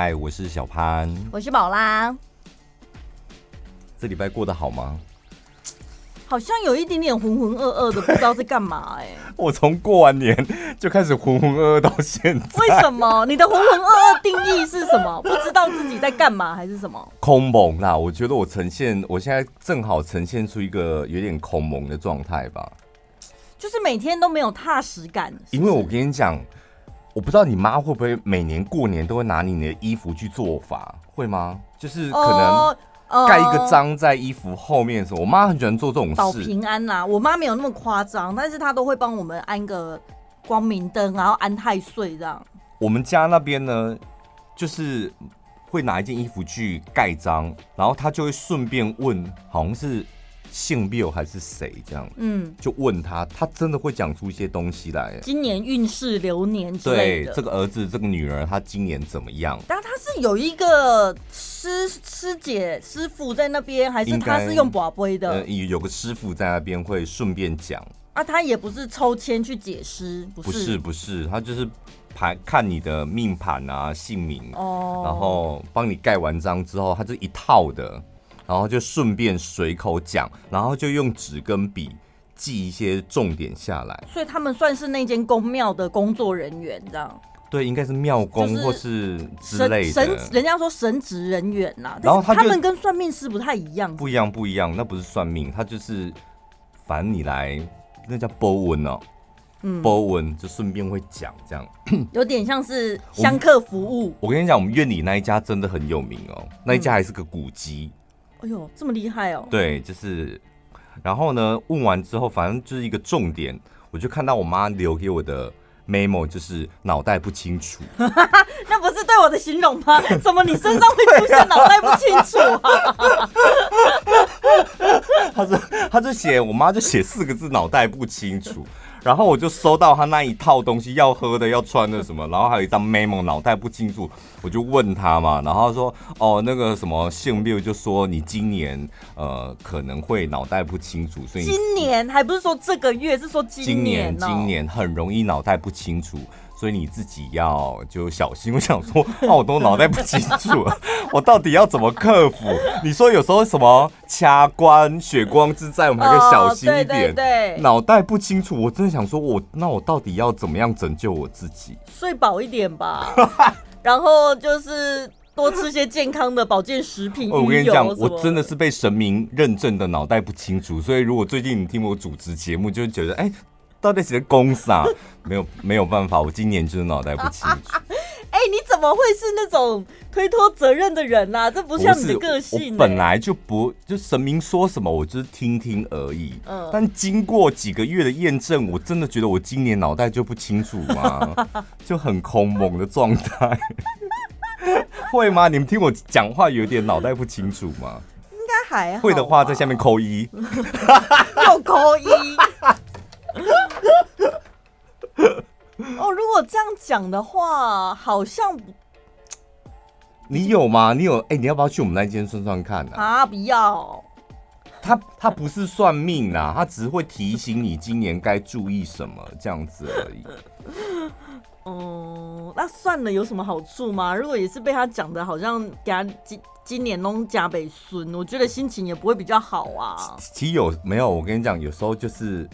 嗨，我是小潘，我是宝拉。这礼拜过得好吗？好像有一点点浑浑噩噩的，不知道在干嘛哎、欸。我从过完年就开始浑浑噩噩到现在。为什么？你的浑浑噩噩定义是什么？不知道自己在干嘛还是什么？空蒙啦，我觉得我呈现，我现在正好呈现出一个有点空蒙的状态吧。就是每天都没有踏实感是是？因为我跟你讲。我不知道你妈会不会每年过年都会拿你的衣服去做法，会吗？就是可能盖一个章在衣服后面什么。我妈很喜欢做这种事，保平安呐。我妈没有那么夸张，但是她都会帮我们安个光明灯，然后安太岁这样。我们家那边呢，就是会拿一件衣服去盖章，然后她就会顺便问，好像是。姓谬还是谁这样？嗯，就问他，他真的会讲出一些东西来。今年运势流年之类的。对，这个儿子，这个女儿，他今年怎么样？但他是有一个师师姐师傅在那边，还是他是用宝贝的？呃，有个师傅在那边会顺便讲。啊，他也不是抽签去解释，不是，不是，不是，他就是盘看你的命盘啊、姓名哦，然后帮你盖完章之后，他这一套的。然后就顺便随口讲，然后就用纸跟笔记一些重点下来。所以他们算是那间宫庙的工作人员，这样？对，应该是庙公或是之类的。神，人家说神职人员呐。然后他，他们跟算命师不太一样。不一样，不一样，那不是算命，他就是反正你来，那叫波纹哦。嗯，波文就顺便会讲这样，有点像是香客服务。我，我跟你讲，我们院里那一家真的很有名哦，那一家还是个古迹。哎呦，这么厉害哦！对，就是，然后呢，问完之后，反正就是一个重点，我就看到我妈留给我的 memo，就是脑袋不清楚。那不是对我的形容吗？怎么你身上会出现脑袋不清楚啊？他就他就写，我妈就写四个字：脑袋不清楚。然后我就收到他那一套东西，要喝的、要穿的什么，然后还有一张 memo，脑袋不清楚，我就问他嘛，然后他说哦，那个什么姓六就说你今年呃可能会脑袋不清楚，所以今年还不是说这个月，是说今年、哦，今年今年很容易脑袋不清楚。所以你自己要就小心。我想说，那我都脑袋不清楚了，我到底要怎么克服？你说有时候什么掐关、血光之灾，我们还可以小心一点。对对对，脑袋不清楚，我真的想说我，我那我到底要怎么样拯救我自己？睡饱一点吧，然后就是多吃些健康的保健食品。我跟你讲，我真的是被神明认证的脑袋不清楚。所以如果最近你听我主持节目，就会觉得哎。欸到底是公啥？没有没有办法，我今年就是脑袋不清楚。哎、欸，你怎么会是那种推脱责任的人呢、啊？这不像你的个性、欸。我本来就不就神明说什么，我就是听听而已。嗯。但经过几个月的验证，我真的觉得我今年脑袋就不清楚吗？就很空蒙的状态。会吗？你们听我讲话有点脑袋不清楚吗？应该还好。会的话，在下面扣一。又扣一。哦，如果这样讲的话，好像你有吗？你有？哎、欸，你要不要去我们那间算算看呢、啊？啊，不要。他他不是算命啦，他只是会提醒你今年该注意什么这样子而已。嗯，那算了，有什么好处吗？如果也是被他讲的，好像给他今今年弄加北孙，我觉得心情也不会比较好啊。其实有没有？我跟你讲，有时候就是。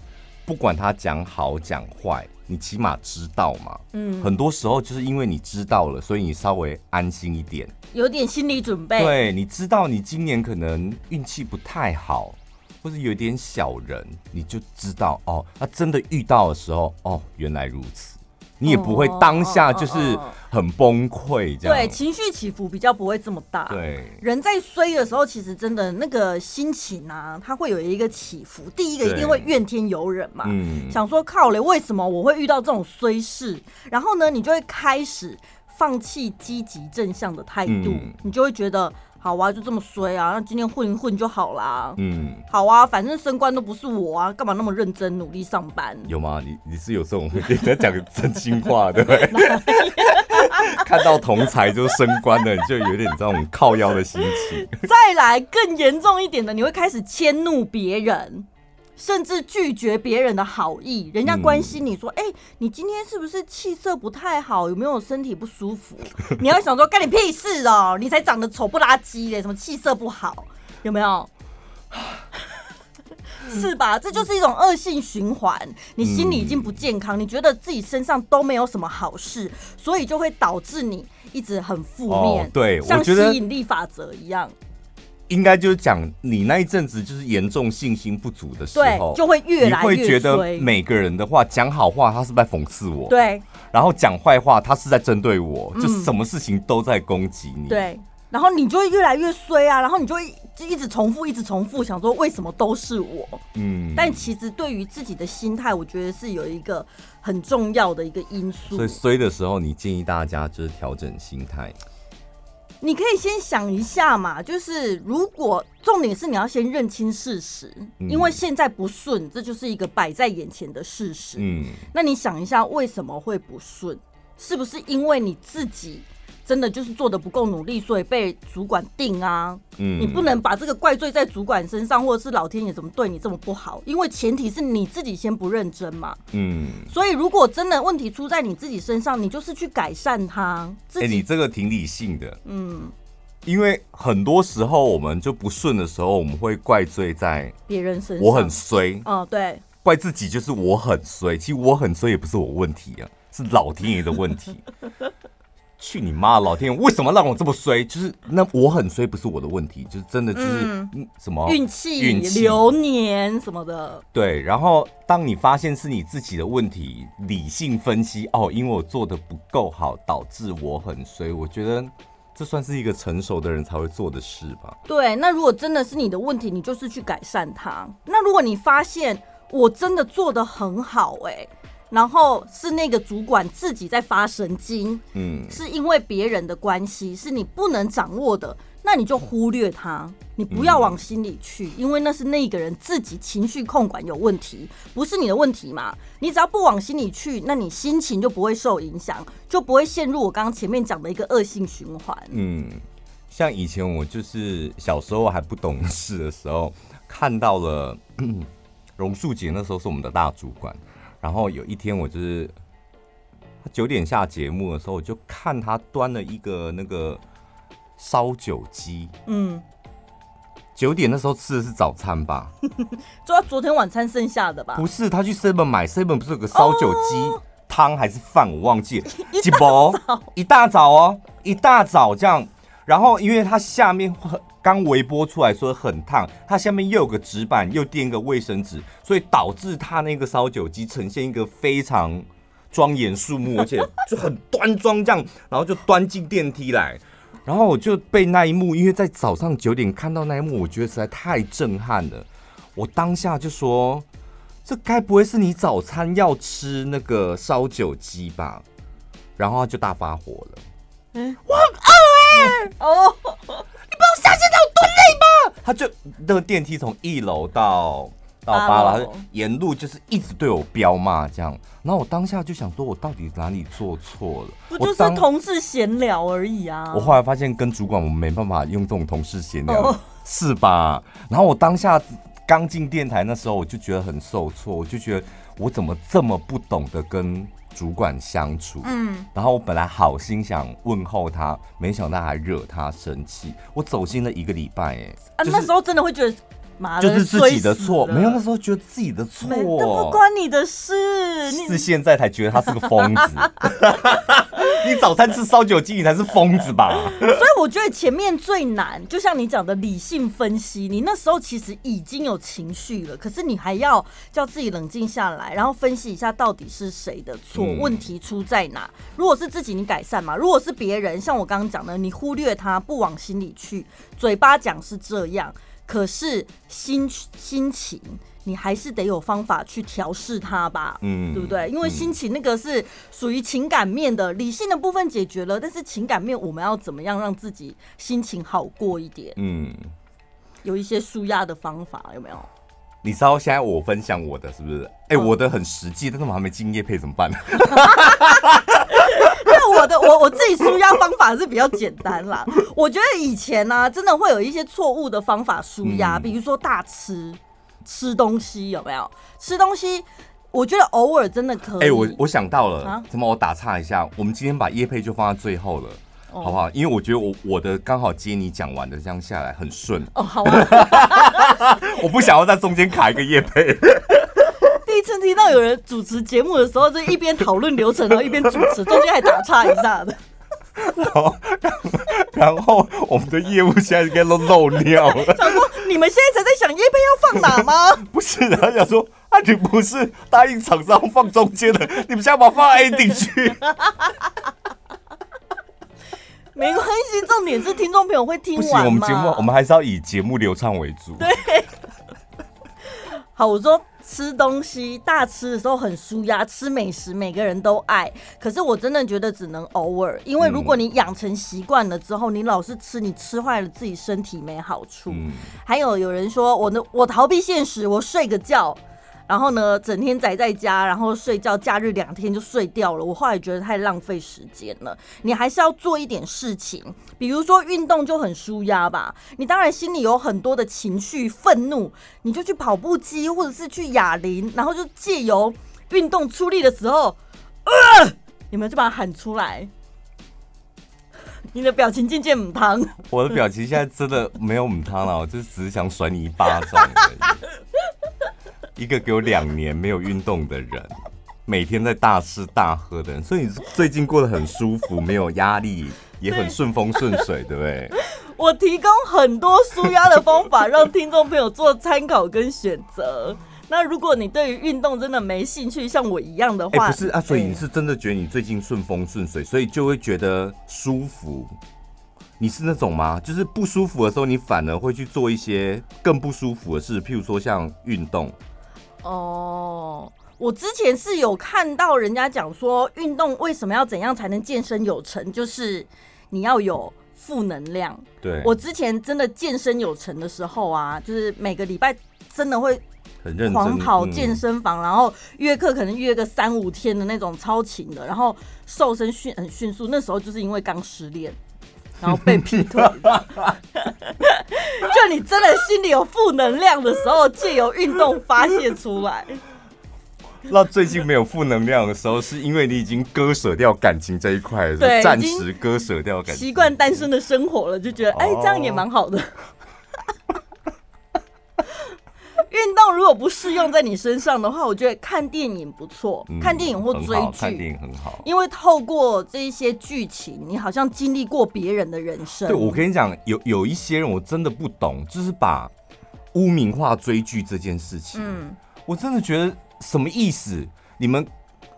不管他讲好讲坏，你起码知道嘛。嗯，很多时候就是因为你知道了，所以你稍微安心一点，有点心理准备。对，你知道你今年可能运气不太好，或是有点小人，你就知道哦。他真的遇到的时候，哦，原来如此。你也不会当下就是很崩溃这样，对，情绪起伏比较不会这么大。对，人在衰的时候，其实真的那个心情啊，它会有一个起伏。第一个一定会怨天尤人嘛，嗯，想说靠嘞，为什么我会遇到这种衰事？然后呢，你就会开始放弃积极正向的态度，嗯，你就会觉得。好啊，就这么衰啊！那今天混一混就好啦。嗯，好啊，反正升官都不是我啊，干嘛那么认真努力上班？有吗？你你是有这种会跟人家讲真心话，对不对？看到同才就升官了，你就有点这种靠腰的心情。再来更严重一点的，你会开始迁怒别人。甚至拒绝别人的好意。人家关心你说：“哎、嗯欸，你今天是不是气色不太好？有没有身体不舒服？” 你要想说：“干你屁事哦！你才长得丑不拉几的，什么气色不好？有没有？”是吧？这就是一种恶性循环。你心里已经不健康，你觉得自己身上都没有什么好事，所以就会导致你一直很负面。哦、对，像吸引力法则一样。应该就是讲你那一阵子就是严重信心不足的时候，就会越来越。你会觉得每个人的话讲好话，他是在讽刺我。对。然后讲坏话，他是在针对我，嗯、就什么事情都在攻击你。对。然后你就会越来越衰啊，然后你就会。就一直重复，一直重复，想说为什么都是我？嗯，但其实对于自己的心态，我觉得是有一个很重要的一个因素。所以衰的时候，你建议大家就是调整心态。你可以先想一下嘛，就是如果重点是你要先认清事实，因为现在不顺，这就是一个摆在眼前的事实。嗯，那你想一下为什么会不顺？是不是因为你自己？真的就是做的不够努力，所以被主管定啊。嗯，你不能把这个怪罪在主管身上，或者是老天爷怎么对你这么不好？因为前提是你自己先不认真嘛。嗯，所以如果真的问题出在你自己身上，你就是去改善它。哎、欸，你这个挺理性的。嗯，因为很多时候我们就不顺的时候，我们会怪罪在别人身上。我很衰。哦，对，怪自己就是我很衰。其实我很衰也不是我问题啊，是老天爷的问题。去你妈！老天，为什么让我这么衰？就是那我很衰，不是我的问题，就是真的就是什么运气、运气、流年什么的。对，然后当你发现是你自己的问题，理性分析哦，因为我做的不够好，导致我很衰。我觉得这算是一个成熟的人才会做的事吧。对，那如果真的是你的问题，你就是去改善它。那如果你发现我真的做的很好，欸，哎。然后是那个主管自己在发神经，嗯，是因为别人的关系，是你不能掌握的，那你就忽略他，你不要往心里去，因为那是那个人自己情绪控管有问题，不是你的问题嘛。你只要不往心里去，那你心情就不会受影响，就不会陷入我刚刚前面讲的一个恶性循环。嗯，像以前我就是小时候还不懂事的时候，看到了 榕树姐，那时候是我们的大主管。然后有一天，我就是九点下节目的时候，我就看他端了一个那个烧酒鸡。嗯，九点那时候吃的是早餐吧？就他昨天晚餐剩下的吧？不是，他去 seven 买 seven 不是有个烧酒鸡汤还是饭？我忘记了。一大早，一大早哦，一大早这样。然后因为他下面很。刚微波出来说很烫，它下面又有个纸板，又垫个卫生纸，所以导致它那个烧酒鸡呈现一个非常庄严肃穆，而且就很端庄这样，然后就端进电梯来，然后我就被那一幕，因为在早上九点看到那一幕，我觉得实在太震撼了。我当下就说：“这该不会是你早餐要吃那个烧酒鸡吧？”然后他就大发火了。嗯，我很饿哎、欸，哦。你不用下现在有多累吗？他就那个电梯从一楼到到八楼，他沿路就是一直对我飙骂这样。然后我当下就想说，我到底哪里做错了？不就是同事闲聊而已啊？我后来发现跟主管我们没办法用这种同事闲聊，哦，是吧？然后我当下刚进电台那时候，我就觉得很受挫，我就觉得我怎么这么不懂得跟。主管相处，嗯，然后我本来好心想问候他，没想到还惹他生气。我走心了一个礼拜，哎，啊，那时候真的会觉得。就是自己的错，没有那时候觉得自己的错，都不关你的事。是现在才觉得他是个疯子。你早餐吃烧酒鸡，你才是疯子吧？所以我觉得前面最难，就像你讲的理性分析。你那时候其实已经有情绪了，可是你还要叫自己冷静下来，然后分析一下到底是谁的错，问题出在哪？如果是自己，你改善嘛；如果是别人，像我刚刚讲的，你忽略他，不往心里去，嘴巴讲是这样。可是心心情，你还是得有方法去调试它吧，嗯，对不对？因为心情那个是属于情感面的，理性的部分解决了，但是情感面我们要怎么样让自己心情好过一点？嗯，有一些舒压的方法有没有？你知道现在我分享我的是不是？哎、欸，我的很实际，但是我还没进业配怎么办呢？我的我我自己舒压方法是比较简单啦。我觉得以前呢、啊，真的会有一些错误的方法舒压，比如说大吃。吃东西有没有？吃东西，我觉得偶尔真的可以。哎、欸，我我想到了，怎么我打岔一下？我们今天把叶配就放在最后了，哦、好不好？因为我觉得我我的刚好接你讲完的，这样下来很顺。哦，好啊。我不想要在中间卡一个叶配。第一次听到有人主持节目的时候，就一边讨论流程，然后一边主持，中间还打岔一下的。然后，然后我们的业务现在应该都漏尿了。想说，你们现在才在想叶配要放哪吗？不是，他想说，啊，你不是答应厂商放中间的，你们现在把放 ending 去。没关系，重点是听众朋友会听完。我们节目，我们还是要以节目流畅为主。对。好，我说。吃东西大吃的时候很舒压，吃美食每个人都爱。可是我真的觉得只能偶尔，因为如果你养成习惯了之后，你老是吃，你吃坏了自己身体没好处。嗯、还有有人说我呢，我逃避现实，我睡个觉。然后呢，整天宅在家，然后睡觉，假日两天就睡掉了。我后来觉得太浪费时间了。你还是要做一点事情，比如说运动就很舒压吧。你当然心里有很多的情绪、愤怒，你就去跑步机，或者是去哑铃，然后就借由运动出力的时候，呃，有没有就把它喊出来？你的表情渐渐母汤。我的表情现在真的没有母汤了，我就只是想甩你一巴掌。一个给我两年没有运动的人，每天在大吃大喝的人，所以你最近过得很舒服，没有压力，也很顺风顺水，对不对？我提供很多舒压的方法，让听众朋友做参考跟选择。那如果你对于运动真的没兴趣，像我一样的话，欸、不是啊，所以你是真的觉得你最近顺风顺水，所以就会觉得舒服。你是那种吗？就是不舒服的时候，你反而会去做一些更不舒服的事，譬如说像运动。哦，我之前是有看到人家讲说，运动为什么要怎样才能健身有成，就是你要有负能量。对，我之前真的健身有成的时候啊，就是每个礼拜真的会狂跑健身房，然后约课可能约个三五天的那种超勤的，然后瘦身迅很迅速。那时候就是因为刚失恋。然后被劈腿，就你真的心里有负能量的时候，借由运动发泄出来。那最近没有负能量的时候，是因为你已经割舍掉感情这一块暂时割舍掉感情，习惯单身的生活了，就觉得哎，这样也蛮好的。运动如果不适用在你身上的话，我觉得看电影不错，嗯、看电影或追剧，看电影很好，因为透过这一些剧情，你好像经历过别人的人生。对，我跟你讲，有有一些人我真的不懂，就是把污名化追剧这件事情，嗯，我真的觉得什么意思？你们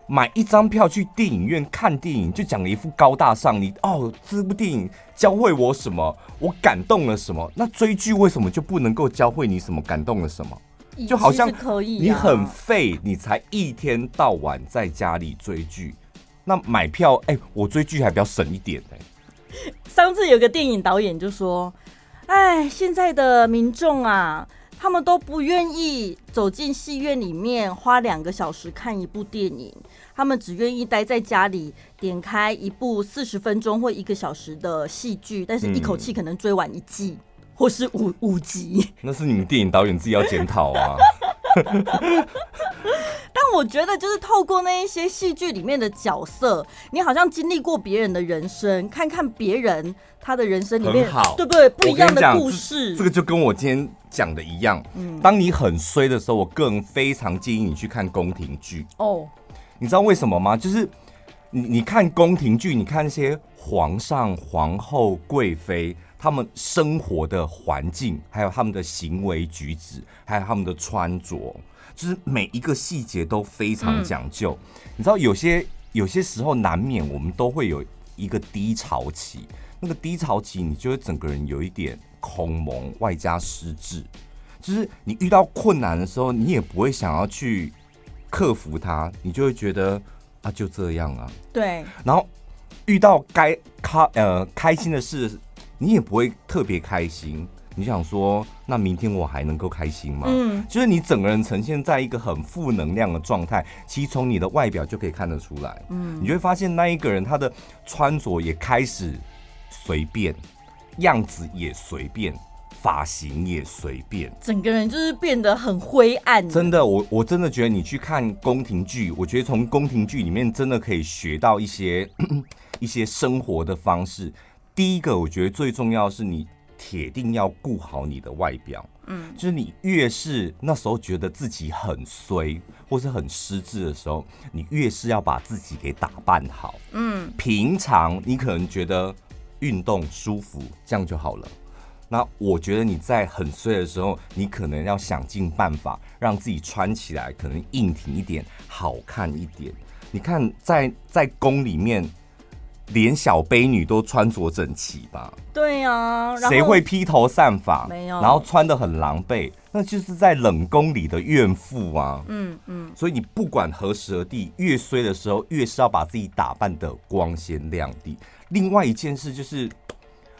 买一张票去电影院看电影，就讲了一副高大上，你哦，这部电影教会我什么？我感动了什么？那追剧为什么就不能够教会你什么？感动了什么？就好像你很废，你才一天到晚在家里追剧，那买票哎、欸，我追剧还比较省一点哎、欸。上次有个电影导演就说：“哎，现在的民众啊，他们都不愿意走进戏院里面花两个小时看一部电影，他们只愿意待在家里点开一部四十分钟或一个小时的戏剧，但是一口气可能追完一季。嗯”或是五五集，那是你们电影导演自己要检讨啊。但我觉得，就是透过那一些戏剧里面的角色，你好像经历过别人的人生，看看别人他的人生里面，好对不对？不一样的故事。这个就跟我今天讲的一样。嗯，当你很衰的时候，我个人非常建议你去看宫廷剧。哦，你知道为什么吗？就是你你看宫廷剧，你看那些皇上、皇后、贵妃。他们生活的环境，还有他们的行为举止，还有他们的穿着，就是每一个细节都非常讲究。嗯、你知道，有些有些时候难免我们都会有一个低潮期，那个低潮期，你就会整个人有一点空蒙，外加失智。就是你遇到困难的时候，你也不会想要去克服它，你就会觉得啊，就这样啊。对。然后遇到该开呃开心的事。你也不会特别开心，你想说，那明天我还能够开心吗？嗯，就是你整个人呈现在一个很负能量的状态，其实从你的外表就可以看得出来。嗯，你会发现那一个人他的穿着也开始随便，样子也随便，发型也随便，整个人就是变得很灰暗。真的，我我真的觉得你去看宫廷剧，我觉得从宫廷剧里面真的可以学到一些 一些生活的方式。第一个，我觉得最重要的是你铁定要顾好你的外表。嗯，就是你越是那时候觉得自己很衰或是很失智的时候，你越是要把自己给打扮好。嗯，平常你可能觉得运动舒服，这样就好了。那我觉得你在很衰的时候，你可能要想尽办法让自己穿起来可能硬挺一点，好看一点。你看在，在在宫里面，连小卑女都穿着整齐吧？对啊，谁会披头散发？没有，然后穿的很狼狈，那就是在冷宫里的怨妇啊。嗯嗯。所以你不管何时何地，越衰的时候，越是要把自己打扮的光鲜亮丽。另外一件事就是。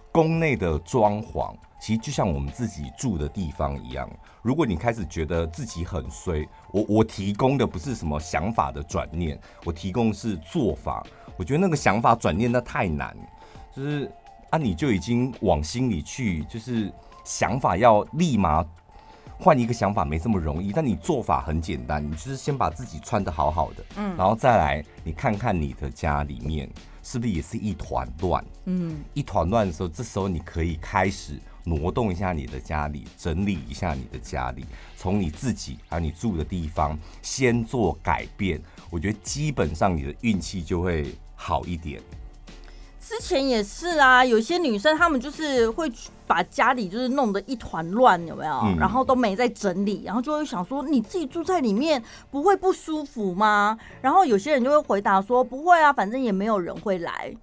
宫内的装潢其实就像我们自己住的地方一样。如果你开始觉得自己很衰，我我提供的不是什么想法的转念，我提供的是做法。我觉得那个想法转念那太难，就是啊，你就已经往心里去，就是想法要立马换一个想法没这么容易。但你做法很简单，你就是先把自己穿的好好的，嗯，然后再来你看看你的家里面。是不是也是一团乱？嗯，一团乱的时候，这时候你可以开始挪动一下你的家里，整理一下你的家里，从你自己还有你住的地方先做改变。我觉得基本上你的运气就会好一点。之前也是啊，有些女生她们就是会把家里就是弄得一团乱，有没有？嗯、然后都没在整理，然后就会想说，你自己住在里面不会不舒服吗？然后有些人就会回答说，不会啊，反正也没有人会来。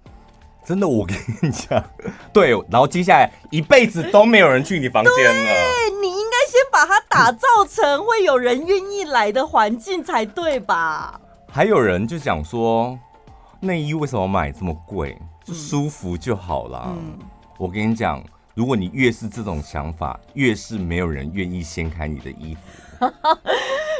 真的，我跟你讲，对，然后接下来一辈子都没有人去你房间了。对，你应该先把它打造成会有人愿意来的环境才对吧？还有人就讲说，内衣为什么买这么贵？舒服就好了。嗯，我跟你讲，如果你越是这种想法，越是没有人愿意掀开你的衣服。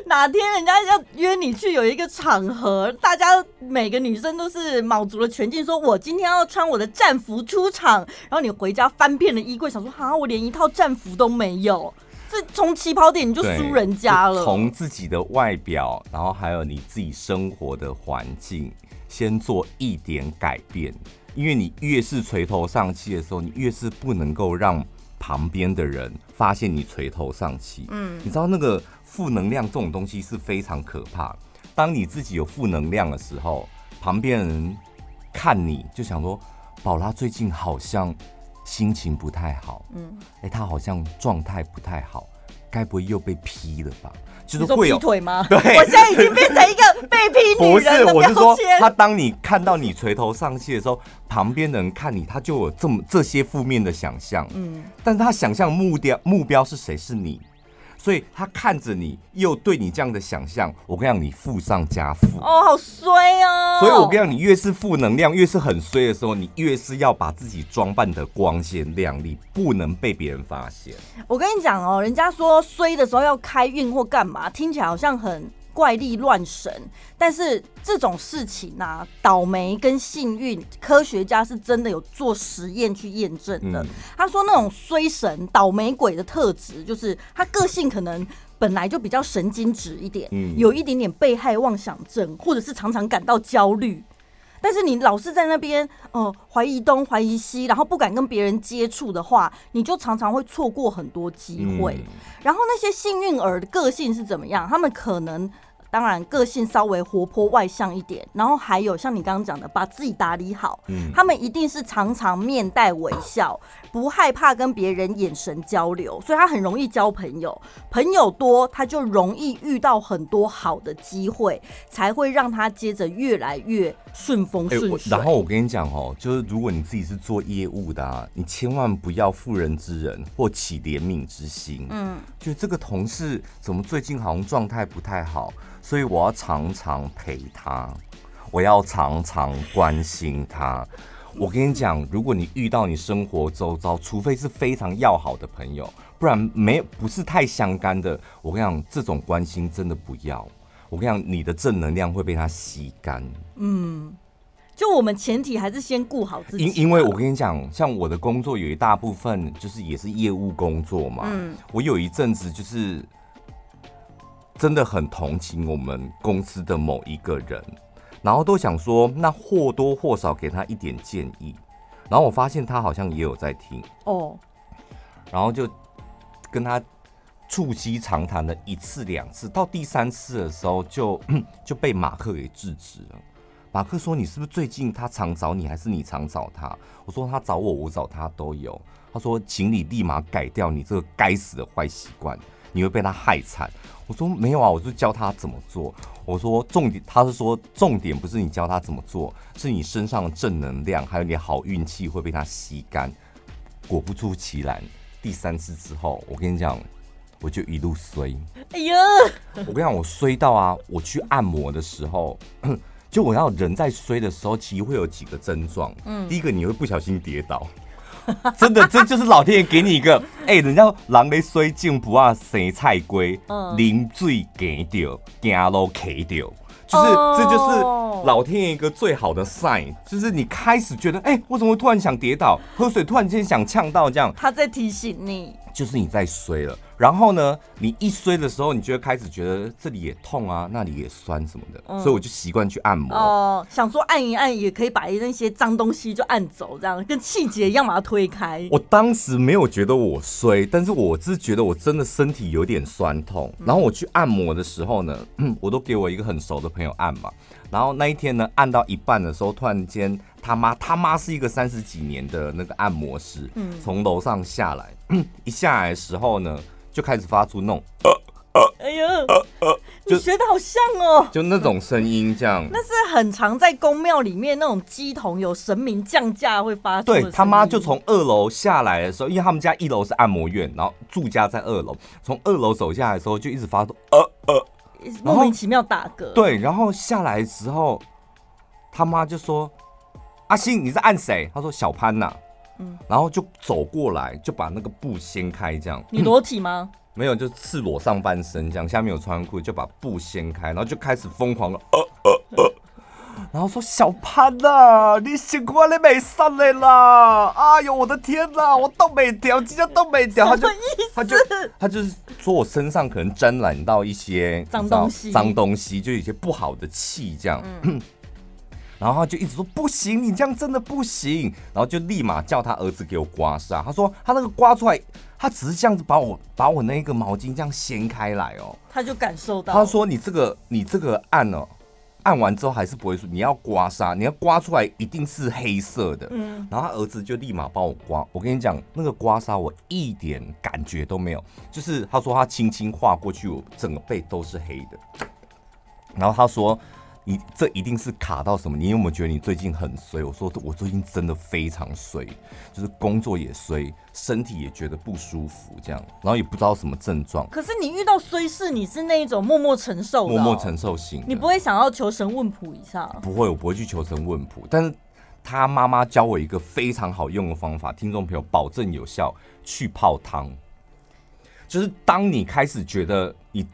哪天人家要约你去有一个场合，大家每个女生都是卯足了全劲，说我今天要穿我的战服出场，然后你回家翻遍了衣柜，想说哈，我连一套战服都没有，这从起跑点你就输人家了。从自己的外表，然后还有你自己生活的环境，先做一点改变。因为你越是垂头丧气的时候，你越是不能够让旁边的人发现你垂头丧气。嗯，你知道那个负能量这种东西是非常可怕。当你自己有负能量的时候，旁边人看你就想说：“宝拉最近好像心情不太好。”嗯，哎，他好像状态不太好，该不会又被劈了吧？就是会有劈腿吗？对，我现在已经变成一个被劈女人的。不是，我是说，他当你看到你垂头丧气的时候，旁边的人看你，他就有这么这些负面的想象。嗯，但是他想象目标目标是谁？是你。所以他看着你，又对你这样的想象，我跟你讲，你负上加负哦，好衰哦。所以我跟你讲，你越是负能量，越是很衰的时候，你越是要把自己装扮得光鲜亮丽，不能被别人发现。我跟你讲哦，人家说衰的时候要开运或干嘛，听起来好像很。怪力乱神，但是这种事情呢、啊，倒霉跟幸运，科学家是真的有做实验去验证的。嗯、他说，那种衰神、倒霉鬼的特质，就是他个性可能本来就比较神经质一点，嗯、有一点点被害妄想症，或者是常常感到焦虑。但是你老是在那边，哦、呃，怀疑东怀疑西，然后不敢跟别人接触的话，你就常常会错过很多机会。嗯、然后那些幸运儿的个性是怎么样？他们可能。当然，个性稍微活泼外向一点，然后还有像你刚刚讲的，把自己打理好。嗯，他们一定是常常面带微笑，不害怕跟别人眼神交流，所以他很容易交朋友。朋友多，他就容易遇到很多好的机会，才会让他接着越来越顺风顺水。然后我跟你讲哦，就是如果你自己是做业务的啊，你千万不要妇人之仁或起怜悯之心。嗯，就这个同事怎么最近好像状态不太好。所以我要常常陪他，我要常常关心他。我跟你讲，如果你遇到你生活周遭，除非是非常要好的朋友，不然没不是太相干的。我跟你讲，这种关心真的不要。我跟你讲，你的正能量会被他吸干。嗯。就我们前提还是先顾好自己。因因为我跟你讲，像我的工作有一大部分就是也是业务工作嘛。嗯。我有一阵子就是真的很同情我们公司的某一个人，然后都想说，那或多或少给他一点建议。然后我发现他好像也有在听哦，然后就跟他促膝长谈了一次两次，到第三次的时候就 就被马克给制止了。马克说：“你是不是最近他常找你，还是你常找他？”我说：“他找我，我找他都有。”他说：“请你立马改掉你这个该死的坏习惯，你会被他害惨。”我说：“没有啊，我就教他怎么做。”我说：“重点，他是说重点不是你教他怎么做，是你身上的正能量还有你好运气会被他吸干。”果不出其然，第三次之后，我跟你讲，我就一路衰。哎呀，我跟你讲，我衰到啊，我去按摩的时候。就我要人在衰的时候，其实会有几个症状。嗯，第一个你会不小心跌倒，真的，这就是老天爷给你一个，哎、欸，人家狼狈衰进不啊生菜龟，零醉给掉，走路卡掉，就是、哦、这就是老天爷一个最好的 sign，就是你开始觉得，哎、欸，我怎么会突然想跌倒，喝水突然间想呛到这样，他在提醒你。就是你在衰了，然后呢，你一衰的时候，你就会开始觉得这里也痛啊，那里也酸什么的，嗯、所以我就习惯去按摩。哦、呃，想说按一按也可以把那些脏东西就按走，这样跟气节一样把它推开。我当时没有觉得我衰，但是我是觉得我真的身体有点酸痛。然后我去按摩的时候呢，我都给我一个很熟的朋友按嘛。然后那一天呢，按到一半的时候，突然间他妈他妈是一个三十几年的那个按摩师，嗯，从楼上下来，一下来的时候呢，就开始发出那种，呃呃，哎呀，呃呃，你学的好像哦，就那种声音这样。那是很常在宫庙里面那种鸡童有神明降驾会发出。对，他妈就从二楼下来的时候，因为他们家一楼是按摩院，然后住家在二楼，从二楼走下来的时候就一直发出，呃呃。莫名其妙打嗝，对，然后下来之后，他妈就说：“阿星，你在按谁？”他说：“小潘呐。”嗯，然后就走过来，就把那个布掀开，这样。你裸体吗？没有，就赤裸上半身，这样下面有穿裤，就把布掀开，然后就开始疯狂的呃呃呃。然后说：“小潘呐、啊，你醒过来没上来啦？哎呦，我的天呐，我都没掉，今天都没掉。”他就他就他就是说我身上可能沾染到一些脏东西，脏东西就有一些不好的气这样。嗯、然后他就一直说：“不行，你这样真的不行。”然后就立马叫他儿子给我刮痧。他说他那个刮出来，他只是这样子把我把我那个毛巾这样掀开来哦，他就感受到。他说：“你这个你这个按哦。”按完之后还是不会说，你要刮痧，你要刮出来一定是黑色的。嗯，然后他儿子就立马帮我刮。我跟你讲，那个刮痧我一点感觉都没有，就是他说他轻轻划过去，我整个背都是黑的。然后他说。你这一定是卡到什么？你有没有觉得你最近很衰？我说我最近真的非常衰，就是工作也衰，身体也觉得不舒服，这样，然后也不知道什么症状。可是你遇到衰事，你是那一种默默承受的，默默承受型，你不会想要求神问卜一下？不会，我不会去求神问卜。但是他妈妈教我一个非常好用的方法，听众朋友保证有效，去泡汤。就是当你开始觉得你。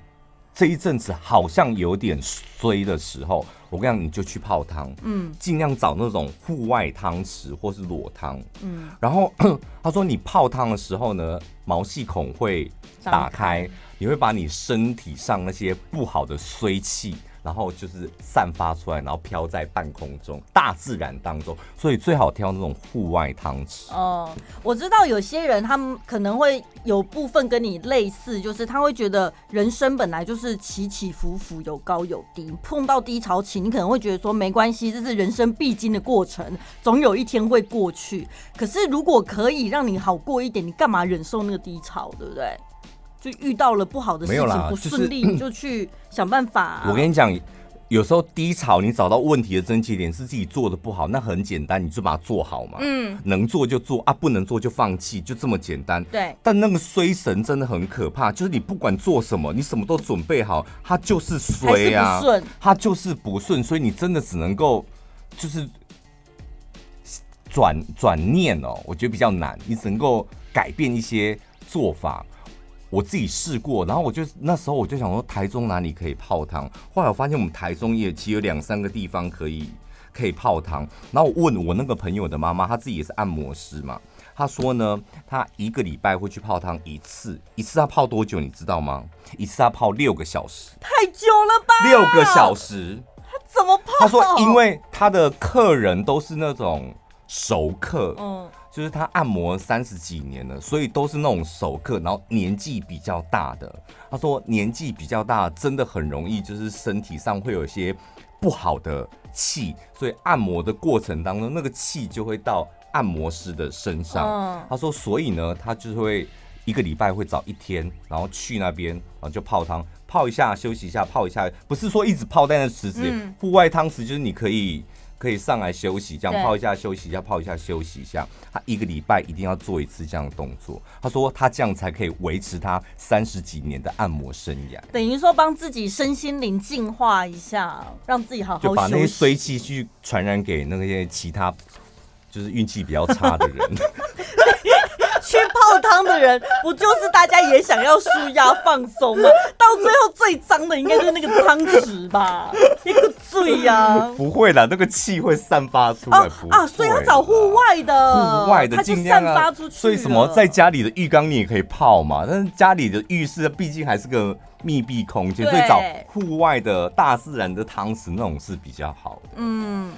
这一阵子好像有点衰的时候，我跟你讲，你就去泡汤，嗯，尽量找那种户外汤池或是裸汤，嗯，然后 他说你泡汤的时候呢，毛细孔会打开，你会把你身体上那些不好的衰气。然后就是散发出来，然后飘在半空中，大自然当中，所以最好挑那种户外汤池。哦，我知道有些人他们可能会有部分跟你类似，就是他会觉得人生本来就是起起伏伏，有高有低，碰到低潮期，你可能会觉得说没关系，这是人生必经的过程，总有一天会过去。可是如果可以让你好过一点，你干嘛忍受那个低潮，对不对？就遇到了不好的事情不顺利，就是，你就去想办法，啊。我跟你讲，有时候低潮，你找到问题的症结点是自己做的不好，那很简单，你就把它做好嘛。嗯，能做就做啊，不能做就放弃，就这么简单。对。但那个衰神真的很可怕，就是你不管做什么，你什么都准备好，它就是衰啊，它就是不顺，所以你真的只能够就是转转念哦，我觉得比较难，你只能够改变一些做法。我自己试过，然后我就那时候我就想说，台中哪里可以泡汤？后来我发现我们台中也其实有两三个地方可以可以泡汤。然后我问我那个朋友的妈妈，她自己也是按摩师嘛，她说呢，她一个礼拜会去泡汤一次，一次她泡多久你知道吗？一次她泡六个小时，太久了吧？六个小时，她怎么泡？她说因为她的客人都是那种熟客，嗯。就是他按摩三十几年了，所以都是那种熟客，然后年纪比较大的。他说年纪比较大，真的很容易就是身体上会有一些不好的气，所以按摩的过程当中，那个气就会到按摩师的身上。他说，所以呢，他就会一个礼拜会找一天，然后去那边，然后就泡汤，泡一下休息一下，泡一下，不是说一直泡在那池子里，户外汤池就是你可以。可以上来休息，这样泡一下休息一下，泡一下休息一下。他一个礼拜一定要做一次这样的动作。他说他这样才可以维持他三十几年的按摩生涯。等于说帮自己身心灵净化一下，让自己好好就把那些衰气去传染给那些其他就是运气比较差的人。去泡汤的人，不就是大家也想要舒压放松吗？到最后最脏的应该就是那个汤池吧？一个醉呀！不会啦，那个气会散发出来。啊，啊，所以要找户外的，户外的尽量啊。所以什么，在家里的浴缸你也可以泡嘛，但是家里的浴室毕竟还是个密闭空间，所以找户外的大自然的汤池那种是比较好的。嗯。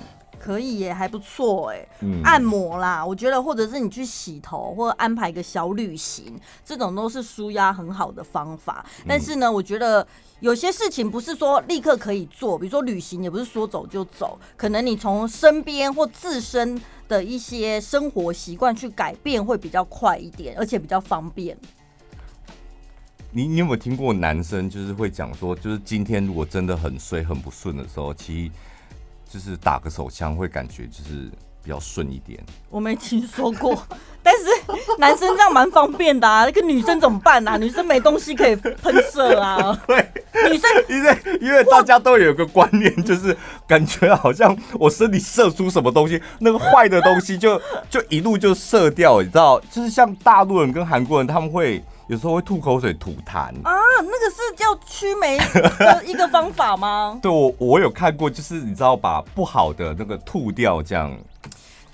可以耶，还不错哎。嗯，按摩啦，我觉得或者是你去洗头，或者安排一个小旅行，这种都是舒压很好的方法。但是呢，我觉得有些事情不是说立刻可以做，比如说旅行，也不是说走就走。可能你从身边或自身的一些生活习惯去改变，会比较快一点，而且比较方便。你你有没有听过男生就是会讲说，就是今天如果真的很衰很不顺的时候，其实。就是打个手枪会感觉就是比较顺一点。我没听说过，但是男生这样蛮方便的啊。那个女生怎么办啊？女生没东西可以喷射啊。对，女生 因为因为大家都有个观念，就是感觉好像我身体射出什么东西，那个坏的东西就就一路就射掉，你知道？就是像大陆人跟韩国人他们会。有时候会吐口水、吐痰啊，那个是叫驱霉的一个方法吗？对，我我有看过，就是你知道把不好的那个吐掉这样。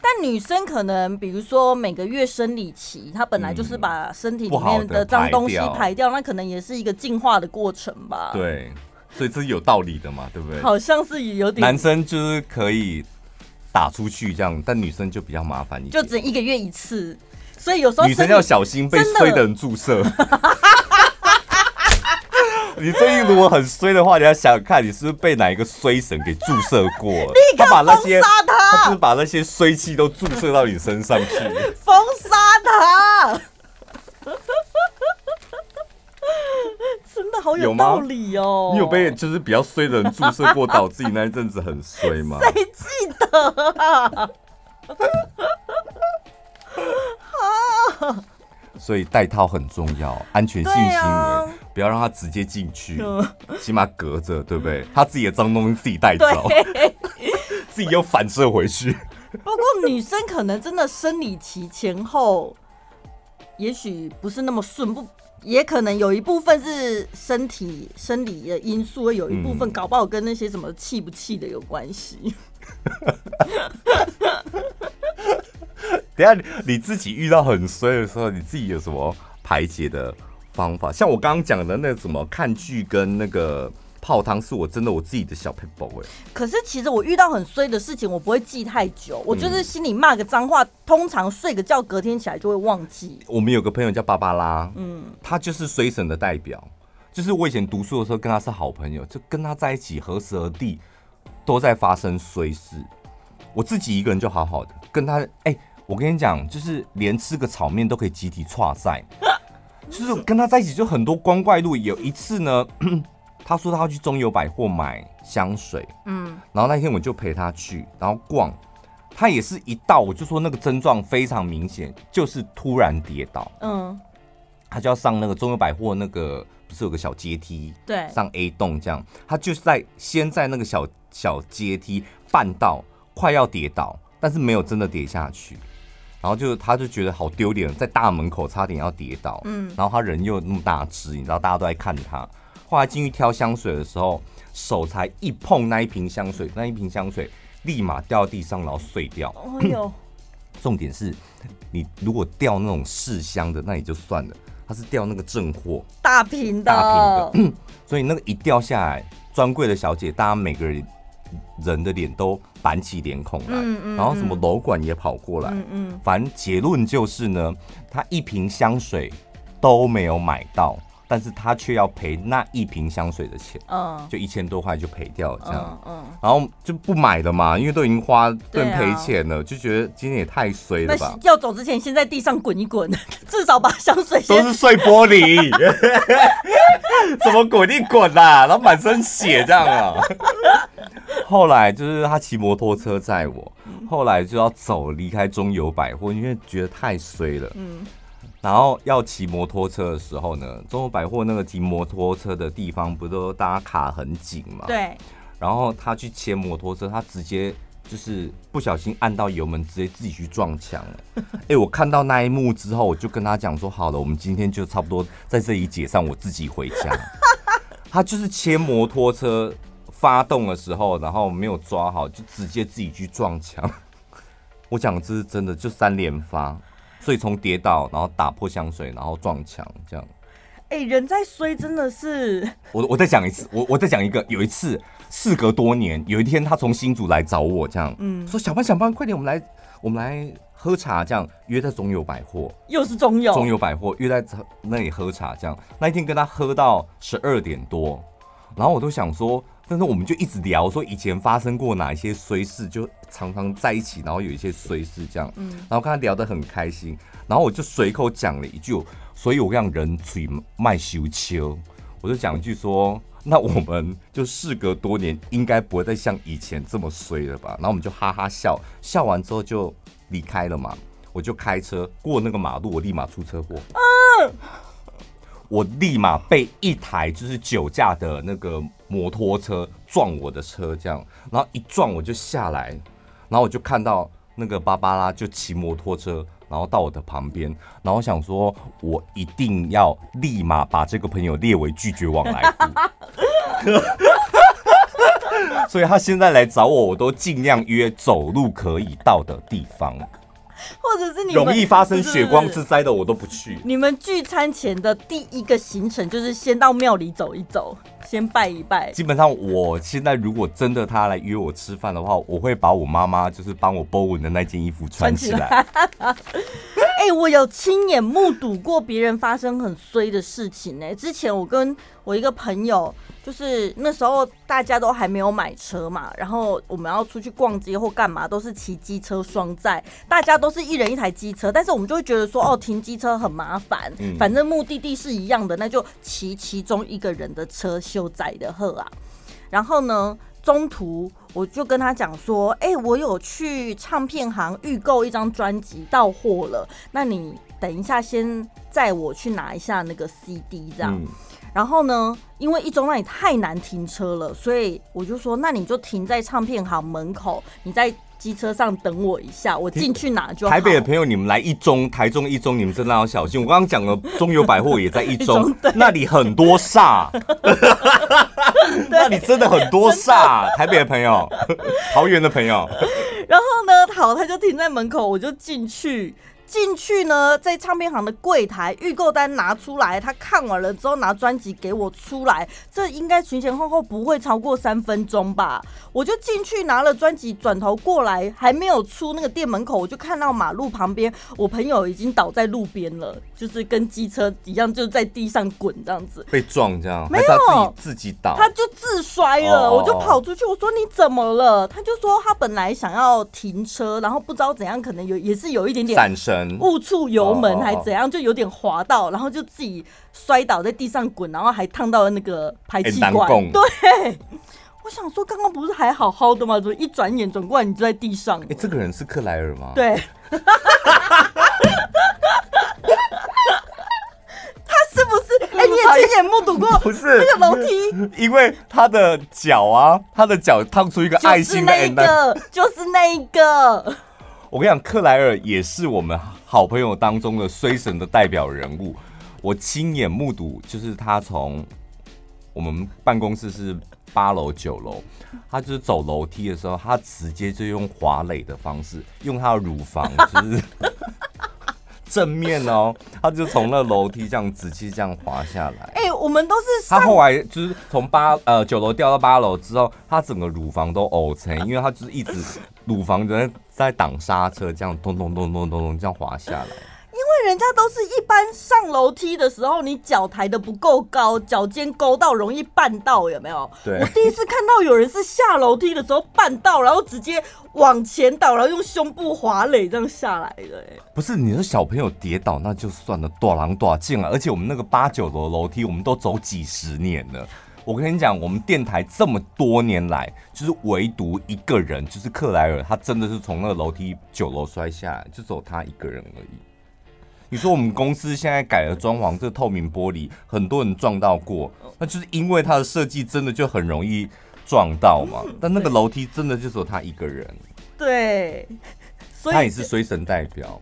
但女生可能，比如说每个月生理期，她本来就是把身体里面的脏东西排掉，那可能也是一个进化的过程吧。对，所以这是有道理的嘛，对不对？好像是有点。男生就是可以打出去这样，但女生就比较麻烦一点，就只一个月一次。所以有时候女生要小心被衰的人注射。你最近如果很衰的话，你要想想看，你是不是被哪一个衰神给注射过了？他把那些，他就是把那些衰气都注射到你身上去。封杀他！真的好有道理哦。你有被就是比较衰的人注射过，导致你那一阵子很衰吗？谁记得啊？所以戴套很重要，安全性行为，啊、不要让他直接进去，起码隔着，对不对？他自己的脏东西自己带走，自己又反射回去。不过女生可能真的生理期前后，也许不是那么顺，不也可能有一部分是身体生理的因素，有一部分搞不好跟那些什么气不气的有关系。等下你自己遇到很衰的时候，你自己有什么排解的方法？像我刚刚讲的那什么看剧跟那个泡汤，是我真的我自己的小撇步哎。可是其实我遇到很衰的事情，我不会记太久，我就是心里骂个脏话，嗯、通常睡个觉，隔天起来就会忘记。我们有个朋友叫芭芭拉，嗯，他就是衰神的代表，就是我以前读书的时候跟他是好朋友，就跟他在一起，何时何地都在发生衰事。我自己一个人就好好的，跟他哎。欸我跟你讲，就是连吃个炒面都可以集体剉赛，就是跟他在一起就很多光怪陆。有一次呢，他说他要去中友百货买香水，嗯，然后那天我就陪他去，然后逛，他也是一到我就说那个症状非常明显，就是突然跌倒，嗯，他就要上那个中友百货那个不是有个小阶梯，对，上 A 栋这样，他就是在先在那个小小阶梯半道快要跌倒，但是没有真的跌下去。然后就他就觉得好丢脸，在大门口差点要跌倒，嗯，然后他人又那么大只，你知道大家都在看他。后来进去挑香水的时候，手才一碰那一瓶香水，那一瓶香水立马掉地上，然后碎掉。哦呦！重点是，你如果掉那种试香的，那也就算了。它是掉那个正货，大瓶的，大瓶的。所以那个一掉下来，专柜的小姐，大家每个人人的脸都板起脸孔来，嗯嗯，然后什么楼管也跑过来，嗯嗯，反正结论就是呢，他一瓶香水都没有买到。但是他却要赔那一瓶香水的钱，嗯，就一千多块就赔掉了这样，嗯，嗯，然后就不买了嘛，因为都已经花，都赔钱了，就觉得今天也太衰了吧。要走之前先在地上滚一滚，至少把香水都是碎玻璃，怎么滚一滚啦？然后满身血这样啊。后来就是他骑摩托车载我，后来就要走离开中友百货，因为觉得太衰了，嗯。然后要骑摩托车的时候呢，中国百货那个骑摩托车的地方不都大家卡很紧嘛？对。然后他去骑摩托车，他直接就是不小心按到油门，直接自己去撞墙了。哎、欸，我看到那一幕之后，我就跟他讲说：“好了，我们今天就差不多在这里解散，我自己回家。”他就是骑摩托车发动的时候，然后没有抓好，就直接自己去撞墙。我讲这是真的，就三连发。所以从跌倒，然后打破香水，然后撞墙，这样。哎、欸，人在衰真的是。我我再讲一次，我我再讲一个。有一次，事隔多年，有一天他从新竹来找我，这样，嗯，说小潘小潘，快点，我们来我们来喝茶，这样约在中友百货，又是中友，中友百货约在那里喝茶，这样。那一天跟他喝到十二点多，然后我都想说。但是我们就一直聊说以前发生过哪一些衰事，就常常在一起，然后有一些衰事这样，嗯，然后跟他聊得很开心，然后我就随口讲了一句，所以我让人嘴卖羞秋，我就讲一句说，那我们就事隔多年，应该不会再像以前这么衰了吧？然后我们就哈哈笑，笑完之后就离开了嘛，我就开车过那个马路，我立马出车祸，嗯。我立马被一台就是酒驾的那个摩托车撞我的车，这样，然后一撞我就下来，然后我就看到那个芭芭拉就骑摩托车，然后到我的旁边，然后我想说，我一定要立马把这个朋友列为拒绝往来户，所以他现在来找我，我都尽量约走路可以到的地方。或者是你容易发生血光之灾的，我都不去。你们聚餐前的第一个行程就是先到庙里走一走，先拜一拜。基本上，我现在如果真的他来约我吃饭的话，我会把我妈妈就是帮我包纹的那件衣服穿起来。哎、欸，我有亲眼目睹过别人发生很衰的事情呢、欸。之前我跟我一个朋友。就是那时候大家都还没有买车嘛，然后我们要出去逛街或干嘛，都是骑机车双载，大家都是一人一台机车，但是我们就会觉得说，哦，停机车很麻烦，反正目的地是一样的，那就骑其中一个人的车修载的喝啊。然后呢，中途我就跟他讲说，哎，我有去唱片行预购一张专辑到货了，那你等一下先载我去拿一下那个 CD 这样。然后呢，因为一中那里太难停车了，所以我就说，那你就停在唱片行门口，你在机车上等我一下，我进去拿就好。台北的朋友，你们来一中、台中一中，你们真的要小心。我刚刚讲了，中友百货也在一中，那里很多煞，那里真的很多煞。台北的朋友，桃园的朋友，然后呢，好，他就停在门口，我就进去。进去呢，在唱片行的柜台，预购单拿出来，他看完了之后拿专辑给我出来，这应该前前后后不会超过三分钟吧？我就进去拿了专辑，转头过来，还没有出那个店门口，我就看到马路旁边，我朋友已经倒在路边了，就是跟机车一样，就在地上滚这样子，被撞这样，没有自己自己倒，他就自摔了，我就跑出去，我说你怎么了？他就说他本来想要停车，然后不知道怎样，可能有也是有一点点闪神。误触油门还怎样，就有点滑到，然后就自己摔倒在地上滚，然后还烫到了那个排气管。对，我想说刚刚不是还好好的吗？怎么一转眼转过来你就在地上？哎，这个人是克莱尔吗？对，他是不是？哎，你也亲眼目睹过？不是那个楼梯，因为他的脚啊，他的脚烫出一个爱心的，那个就是那一个。我跟你讲，克莱尔也是我们好朋友当中的衰神的代表人物。我亲眼目睹，就是他从我们办公室是八楼九楼，他就是走楼梯的时候，他直接就用滑垒的方式，用他的乳房就是。正面哦，他就从那楼梯这样直接这样滑下来。哎、欸，我们都是他后来就是从八呃九楼掉到八楼之后，他整个乳房都凹成，因为他就是一直乳房在在挡刹车，这样咚咚咚咚咚咚这样滑下来。因为人家都是一般上楼梯的时候，你脚抬的不够高，脚尖勾到容易绊到，有没有？对。我第一次看到有人是下楼梯的时候绊到，然后直接往前倒，然后用胸部滑垒这样下来的。哎，不是，你说小朋友跌倒那就算了，大人大种啊！而且我们那个八九楼楼梯，我们都走几十年了。我跟你讲，我们电台这么多年来，就是唯独一个人，就是克莱尔，他真的是从那个楼梯九楼摔下来，就只有他一个人而已。你说我们公司现在改了装潢，这个透明玻璃很多人撞到过，那就是因为它的设计真的就很容易撞到嘛。但那个楼梯真的就只有他一个人，对，所以他也是衰神代表。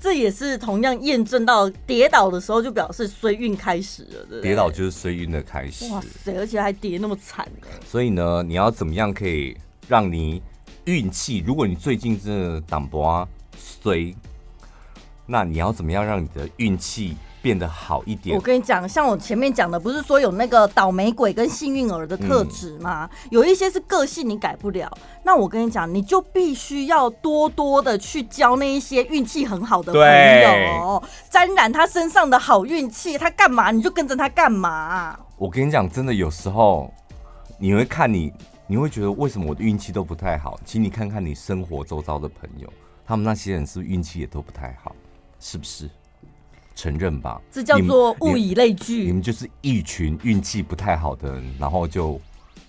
这也是同样验证到跌倒的时候就表示衰运开始了，对，跌倒就是衰运的开始。哇塞，而且还跌那么惨。所以呢，你要怎么样可以让你运气？如果你最近真的挡不啊衰。那你要怎么样让你的运气变得好一点？我跟你讲，像我前面讲的，不是说有那个倒霉鬼跟幸运儿的特质吗？嗯、有一些是个性你改不了。那我跟你讲，你就必须要多多的去交那一些运气很好的朋友，沾染他身上的好运气。他干嘛你就跟着他干嘛。我跟你讲，真的有时候你会看你，你会觉得为什么我的运气都不太好？请你看看你生活周遭的朋友，他们那些人是不是运气也都不太好？是不是？承认吧，这叫做物以类聚。你们，就是一群运气不太好的人，然后就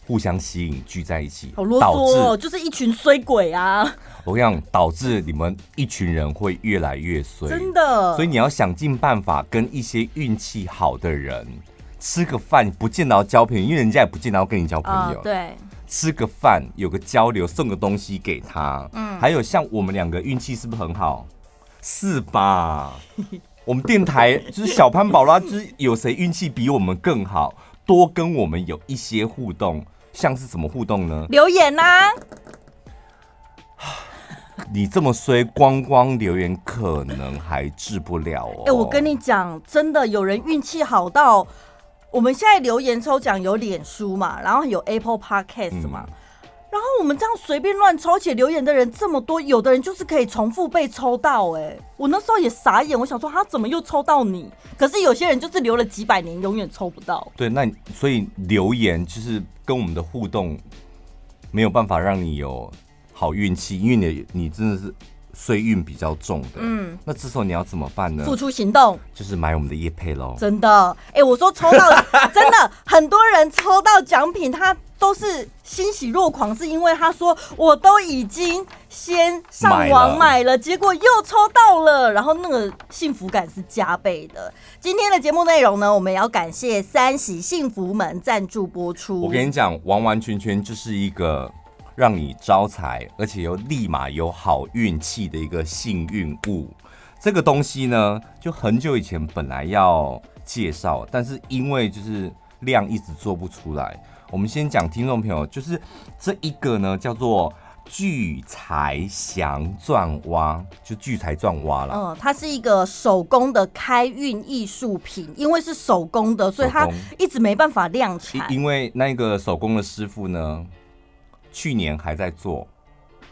互相吸引，聚在一起，好啰嗦哦，就是一群衰鬼啊！我跟你讲，导致你们一群人会越来越衰，真的。所以你要想尽办法跟一些运气好的人吃个饭，不见得要交朋友，因为人家也不见得要跟你交朋友。哦，对，吃个饭有个交流，送个东西给他。嗯，还有像我们两个运气是不是很好？是吧？我们电台就是小潘宝拉，就是有谁运气比我们更好，多跟我们有一些互动，像是什么互动呢？留言啊！你这么衰，光光留言可能还治不了哦。哎，我跟你讲，真的有人运气好到，我们现在留言抽奖有脸书嘛，然后有 Apple Podcast 嘛。嗯然后我们这样随便乱抽，且留言的人这么多，有的人就是可以重复被抽到。哎，我那时候也傻眼，我想说他怎么又抽到你？可是有些人就是留了几百年，永远抽不到。对，那所以留言就是跟我们的互动没有办法让你有好运气，因为你你真的是衰运比较重的。嗯，那这时候你要怎么办呢？付出行动，就是买我们的叶配喽。真的，哎，我说抽到 真的很多人抽到奖品，他。都是欣喜若狂，是因为他说我都已经先上网买了，结果又抽到了，然后那个幸福感是加倍的。今天的节目内容呢，我们也要感谢三喜幸福门赞助播出。我跟你讲，完完全全就是一个让你招财，而且又立马有好运气的一个幸运物。这个东西呢，就很久以前本来要介绍，但是因为就是量一直做不出来。我们先讲听众朋友，就是这一个呢，叫做聚财祥钻蛙，就聚财钻蛙了。嗯，它是一个手工的开运艺术品，因为是手工的，所以它一直没办法量产。因为那个手工的师傅呢，去年还在做，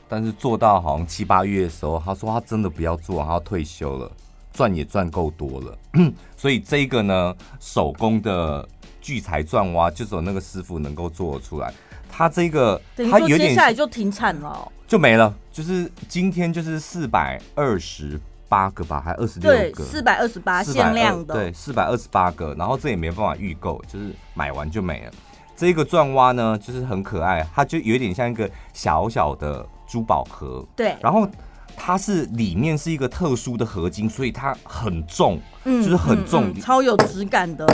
但是做到好像七八月的时候，他说他真的不要做，他要退休了，赚也赚够多了，所以这个呢，手工的。聚财钻挖就只有那个师傅能够做得出来，他这个他有点接下来就停产了，就没了。就是今天就是四百二十八个吧，还二十六个，四百二十八限量的，对，四百二十八个。然后这也没办法预购，就是买完就没了。这个钻蛙呢，就是很可爱，它就有点像一个小小的珠宝盒，对。然后它是里面是一个特殊的合金，所以它很重，嗯，就是很重，嗯嗯、超有质感的。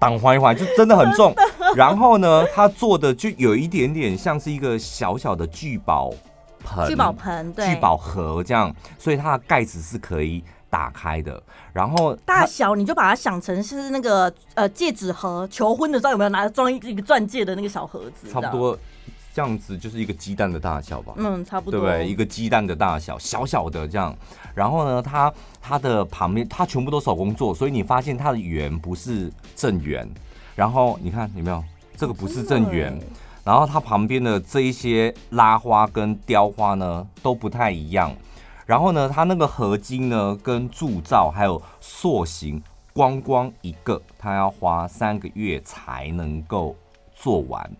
挡环一环就真的很重，然后呢，它做的就有一点点像是一个小小的聚宝盆、聚宝盆、对，聚宝盒这样，所以它的盖子是可以打开的，然后大小你就把它想成是那个呃戒指盒，求婚的时候有没有拿装一个钻戒的那个小盒子？差不多这样子，就是一个鸡蛋的大小吧。嗯，差不多，对不对？一个鸡蛋的大小，小小的这样。然后呢，它它的旁边它全部都手工做，所以你发现它的圆不是正圆。然后你看有没有？这个不是正圆。然后它旁边的这一些拉花跟雕花呢都不太一样。然后呢，它那个合金呢，跟铸造还有塑形，光光一个，它要花三个月才能够做完，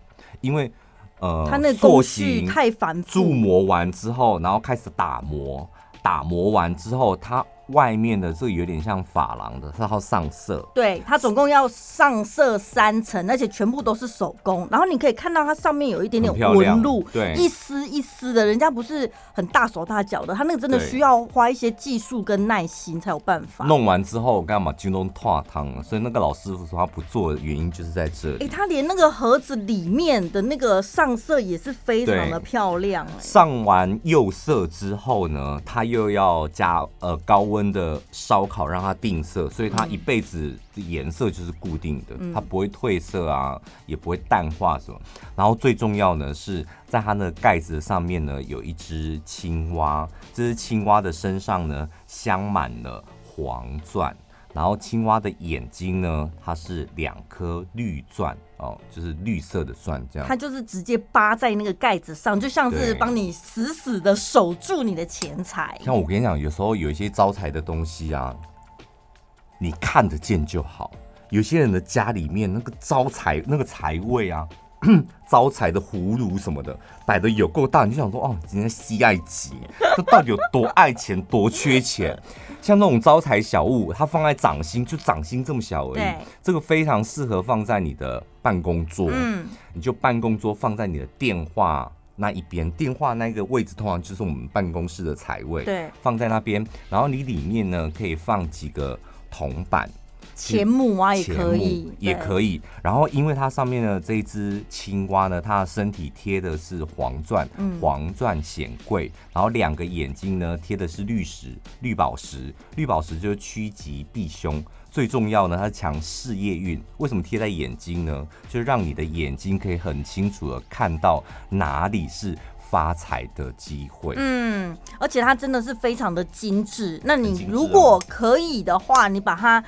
因为呃，它那个工序太繁复，铸模完之后，然后开始打磨，打磨完之后，它。外面的这个有点像珐琅的，它要上色。对，它总共要上色三层，而且全部都是手工。然后你可以看到它上面有一点点纹路，对，一丝一丝的。人家不是很大手大脚的，他那个真的需要花一些技术跟耐心才有办法。弄完之后干嘛？京东烫汤了，所以那个老师傅说他不做的原因就是在这里。哎、欸，他连那个盒子里面的那个上色也是非常的漂亮、欸。上完釉色之后呢，他又要加呃高温。温的烧烤让它定色，所以它一辈子的颜色就是固定的，它不会褪色啊，也不会淡化什么。然后最重要呢是在它的盖子上面呢有一只青蛙，这只青蛙的身上呢镶满了黄钻。然后青蛙的眼睛呢，它是两颗绿钻哦，就是绿色的钻，这样。它就是直接扒在那个盖子上，就像是帮你死死的守住你的钱财。像我跟你讲，有时候有一些招财的东西啊，你看得见就好。有些人的家里面那个招财那个财位啊。招财的葫芦什么的摆的有够大，你就想说哦，今天西爱吉，这到底有多爱钱，多缺钱？像那种招财小物，它放在掌心，就掌心这么小而已。这个非常适合放在你的办公桌，嗯，你就办公桌放在你的电话那一边，电话那个位置通常就是我们办公室的财位，对，放在那边。然后你里面呢可以放几个铜板。钱母蛙，也可以，也可以。然后，因为它上面的这一只青蛙呢，它的身体贴的是黄钻，黄钻显贵。然后两个眼睛呢，贴的是绿石、绿宝石，绿宝石就是趋吉避凶。最重要呢，它是强事业运。为什么贴在眼睛呢？就是让你的眼睛可以很清楚的看到哪里是发财的机会。嗯，而且它真的是非常的精致。那你如果可以的话，你把它。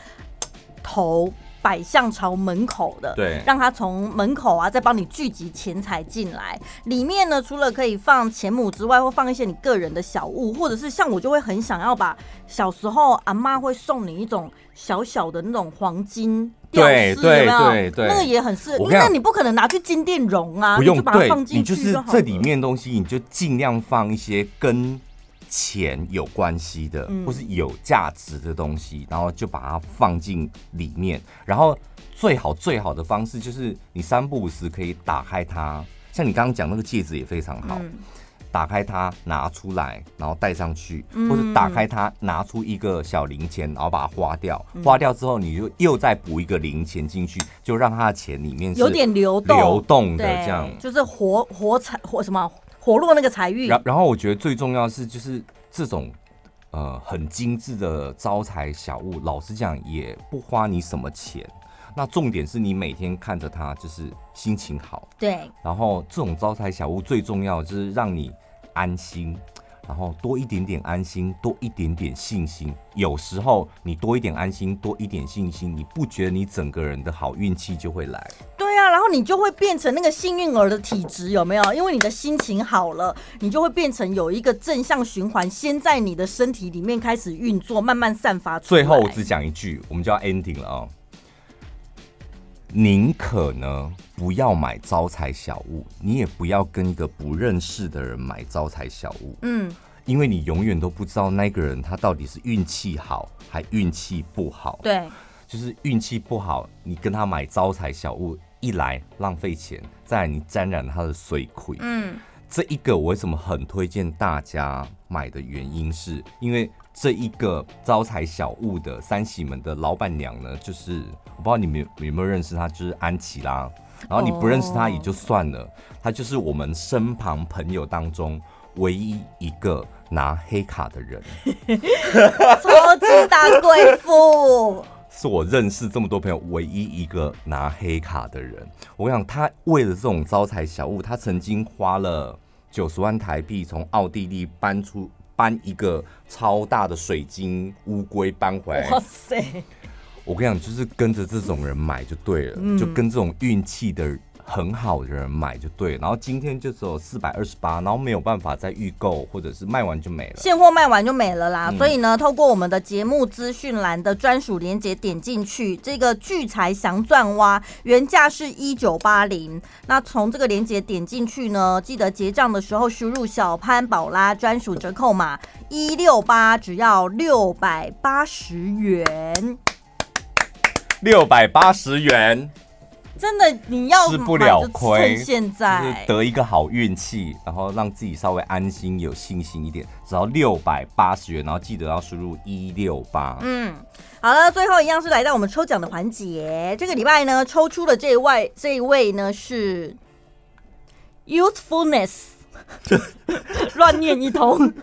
头摆向朝门口的，对，让他从门口啊，再帮你聚集钱财进来。里面呢，除了可以放钱母之外，会放一些你个人的小物，或者是像我就会很想要把小时候阿妈会送你一种小小的那种黄金吊饰，有没有？对对，那个也很适合。那你不可能拿去金店融啊，不用，就把它放进去就好。就是这里面东西，你就尽量放一些跟。钱有关系的，或是有价值的东西，然后就把它放进里面。然后最好最好的方式就是你三不五时可以打开它，像你刚刚讲那个戒指也非常好，打开它拿出来，然后戴上去，或者打开它拿出一个小零钱，然后把它花掉。花掉之后，你就又再补一个零钱进去，就让它的钱里面有点流动流动的这样，就是活活财活什么？活络那个财运，然然后我觉得最重要的是，就是这种呃很精致的招财小物，老实讲也不花你什么钱。那重点是你每天看着它，就是心情好。对。然后这种招财小物最重要就是让你安心，然后多一点点安心，多一点点信心。有时候你多一点安心，多一点信心，你不觉得你整个人的好运气就会来？对啊，然后你就会变成那个幸运儿的体质，有没有？因为你的心情好了，你就会变成有一个正向循环，先在你的身体里面开始运作，慢慢散发出来。最后我只讲一句，我们就要 ending 了啊、哦！宁可呢不要买招财小物，你也不要跟一个不认识的人买招财小物。嗯，因为你永远都不知道那个人他到底是运气好还运气不好。对，就是运气不好，你跟他买招财小物。一来浪费钱，再来你沾染他的水亏。嗯，这一个我为什么很推荐大家买的原因是，因为这一个招财小物的三喜门的老板娘呢，就是我不知道你们有，有没有认识她，就是安琪拉。然后你不认识她也就算了，她就是我们身旁朋友当中唯一一个拿黑卡的人，超级大贵妇，是我认识这么多朋友唯一一个拿黑卡的人。我想他为了这种招财小物，他曾经花了九十万台币从奥地利搬出搬一个超大的水晶乌龟搬回来。哇塞！我跟你讲，就是跟着这种人买就对了，嗯、就跟这种运气的人。很好的人买就对，然后今天就只有四百二十八，然后没有办法再预购，或者是卖完就没了，现货卖完就没了啦。嗯、所以呢，透过我们的节目资讯栏的专属链接点进去，这个聚财祥钻蛙原价是一九八零，那从这个链接点进去呢，记得结账的时候输入小潘宝拉专属折扣码一六八，只要六百八十元，六百八十元。真的，你要吃不了亏，现在得一个好运气，然后让自己稍微安心、有信心一点，只要六百八十元，然后记得要输入一六八。嗯，好了，最后一样是来到我们抽奖的环节。这个礼拜呢，抽出的这一位，这一位呢是 Youthfulness，乱念一通，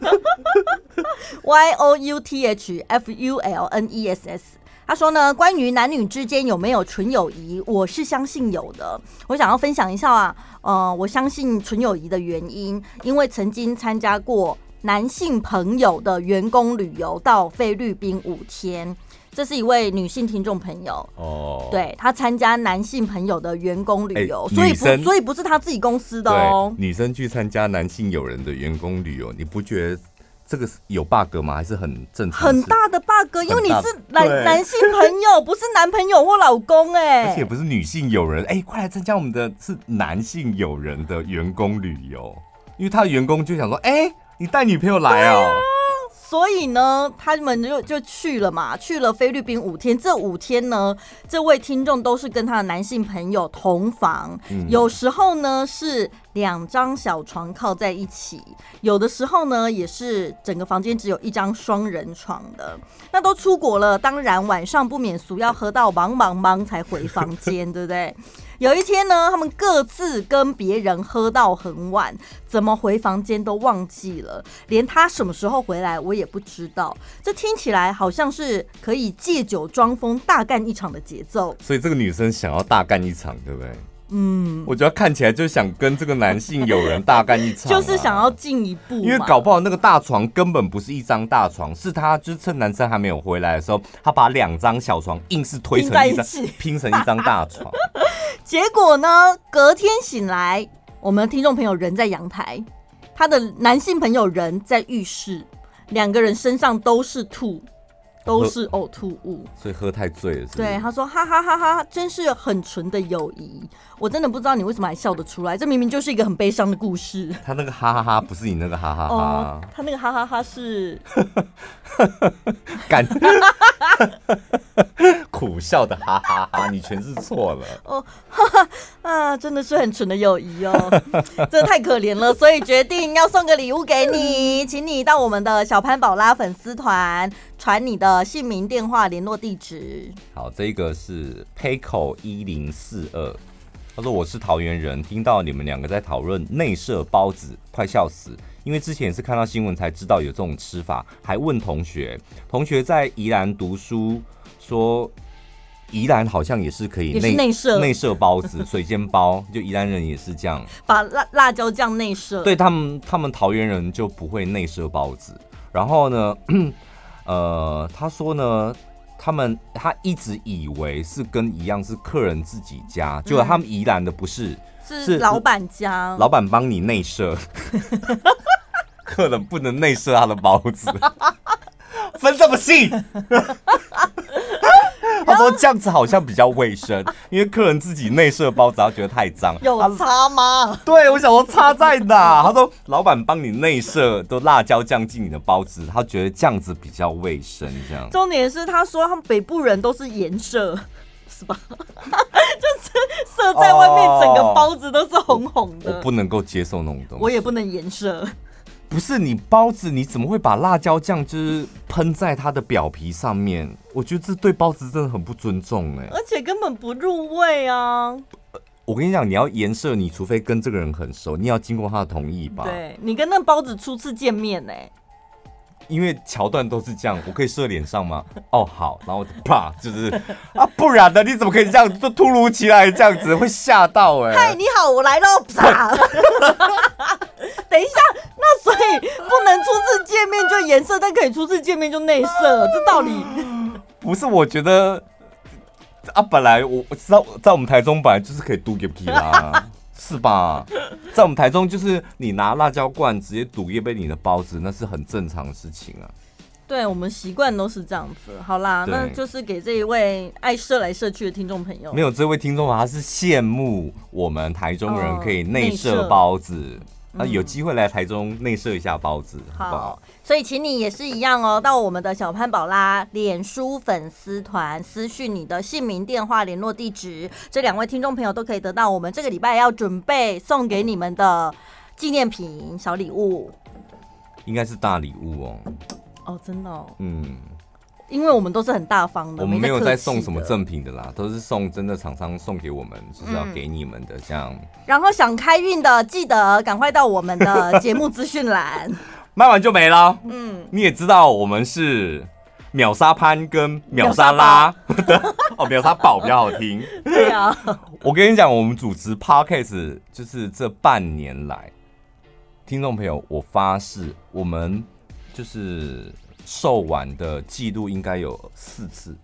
Y O U T H F U L N E S S。他说呢，关于男女之间有没有纯友谊，我是相信有的。我想要分享一下啊，呃，我相信纯友谊的原因，因为曾经参加过男性朋友的员工旅游到菲律宾五天。这是一位女性听众朋友哦，对，她参加男性朋友的员工旅游，欸、所以不所以不是她自己公司的哦。女生去参加男性友人的员工旅游，你不觉得？这个是有 bug 吗？还是很正常？很大的 bug，因为你是男男性朋友，不是男朋友或老公哎、欸，而且不是女性友人哎，快来参加我们的是男性友人的员工旅游，因为他的员工就想说，哎，你带女朋友来哦。所以呢，他们就就去了嘛，去了菲律宾五天。这五天呢，这位听众都是跟他的男性朋友同房，嗯、有时候呢是两张小床靠在一起，有的时候呢也是整个房间只有一张双人床的。那都出国了，当然晚上不免俗要喝到茫茫茫才回房间，对不对？有一天呢，他们各自跟别人喝到很晚，怎么回房间都忘记了，连他什么时候回来我也不知道。这听起来好像是可以借酒装疯大干一场的节奏。所以这个女生想要大干一场，对不对？嗯，我觉得看起来就想跟这个男性友人大干一场，就是想要进一步。因为搞不好那个大床根本不是一张大床，是他就是趁男生还没有回来的时候，他把两张小床硬是推成一张，拼成一张大床。结果呢，隔天醒来，我们的听众朋友人在阳台，他的男性朋友人在浴室，两个人身上都是吐。都是呕吐物，所以喝太醉了是是？对，他说哈哈哈哈，真是很纯的友谊。我真的不知道你为什么还笑得出来，这明明就是一个很悲伤的故事。他那个哈哈哈不是你那个哈哈哈，哦、他那个哈哈哈是 感 苦笑的哈哈哈，你全是错了。哦，哈 哈啊，真的是很纯的友谊哦，真的太可怜了，所以决定要送个礼物给你，请你到我们的小潘宝拉粉丝团。传你的姓名、电话、联络地址。好，这个是 Payco 一零四二，他说我是桃园人，听到你们两个在讨论内射包子，快笑死！因为之前也是看到新闻才知道有这种吃法，还问同学，同学在宜兰读书，说宜兰好像也是可以内内射内射包子，水煎包，就宜兰人也是这样，把辣辣椒酱内射。对他们，他们桃园人就不会内射包子，然后呢？呃，他说呢，他们他一直以为是跟一样是客人自己家，结果、嗯、他们宜兰的不是，是老板家，老板帮你内设，客人不能内设他的包子，分这么细。他说这样子好像比较卫生，因为客人自己内射包子，他觉得太脏。有擦吗？对，我想说擦在哪？他说老板帮你内射都辣椒酱进你的包子，他觉得这样子比较卫生。这样。重点是他说他们北部人都是颜色，是吧？就是色在外面，整个包子都是红红的。我不能够接受那种东西。我也不能颜射。不是你包子，你怎么会把辣椒酱就是喷在它的表皮上面？我觉得这对包子真的很不尊重哎，而且根本不入味啊！我跟你讲，你要颜色，你除非跟这个人很熟，你要经过他的同意吧？对，你跟那包子初次见面哎，因为桥段都是这样，我可以射脸上吗？哦，好，然后啪，就是啊，不然呢，你怎么可以这样，就突如其来这样子，会吓到哎、欸。嗨，你好，我来喽，啪。等一下，那所以不能初次见面就颜色，但可以初次见面就内射，这道理 不是？我觉得啊，本来我我知道，在我们台中本来就是可以嘟给皮啦。是吧？在我们台中，就是你拿辣椒罐直接堵一杯你的包子，那是很正常的事情啊。对，我们习惯都是这样子。好啦，那就是给这一位爱射来射去的听众朋友。没有这位听众朋友，他是羡慕我们台中人可以内射包子。有机会来台中内设一下包子，好不好？所以请你也是一样哦，到我们的小潘宝拉脸书粉丝团私讯你的姓名、电话、联络地址，这两位听众朋友都可以得到我们这个礼拜要准备送给你们的纪念品小礼物，应该是大礼物哦。哦，真的哦，嗯。因为我们都是很大方的，我们没有在送什么赠品的啦，都是送真的厂商送给我们，就是要给你们的这样。然后想开运的，记得赶快到我们的节目资讯栏，卖完就没了。嗯，你也知道我们是秒杀潘跟秒杀拉 哦，秒杀宝比较好听。对啊，我跟你讲，我们主持 Podcast 就是这半年来，听众朋友，我发誓，我们就是。售完的记录应该有四次，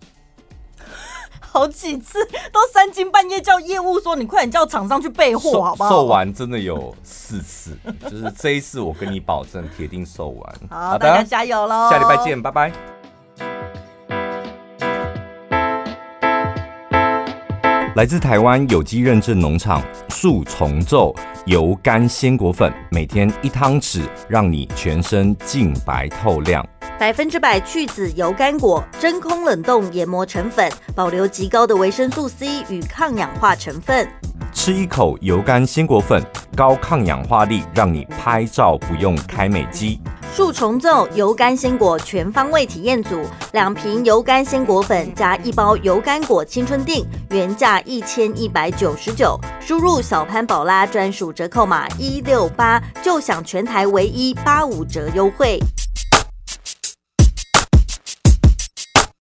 好几次都三更半夜叫业务说，你快点叫厂商去备货好不好？售完真的有四次，就是这一次我跟你保证铁定售完。好，大家加油喽！下礼拜见，拜拜。来自台湾有机认证农场树重皱油甘鲜果粉，每天一汤匙，让你全身净白透亮。百分之百去籽油甘果，真空冷冻研磨成粉，保留极高的维生素 C 与抗氧化成分。吃一口油甘鲜果粉，高抗氧化力，让你拍照不用开美肌。树重奏油甘鲜果全方位体验组，两瓶油甘鲜果粉加一包油甘果青春锭，原价一千一百九十九，输入小潘宝拉专属折扣码一六八，就享全台唯一八五折优惠。